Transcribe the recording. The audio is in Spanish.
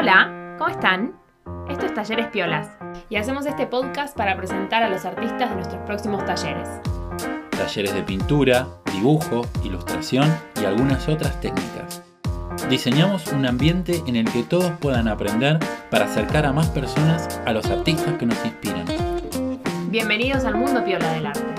Hola, cómo están? Esto es Talleres Piolas y hacemos este podcast para presentar a los artistas de nuestros próximos talleres. Talleres de pintura, dibujo, ilustración y algunas otras técnicas. Diseñamos un ambiente en el que todos puedan aprender para acercar a más personas a los artistas que nos inspiran. Bienvenidos al mundo piola del arte.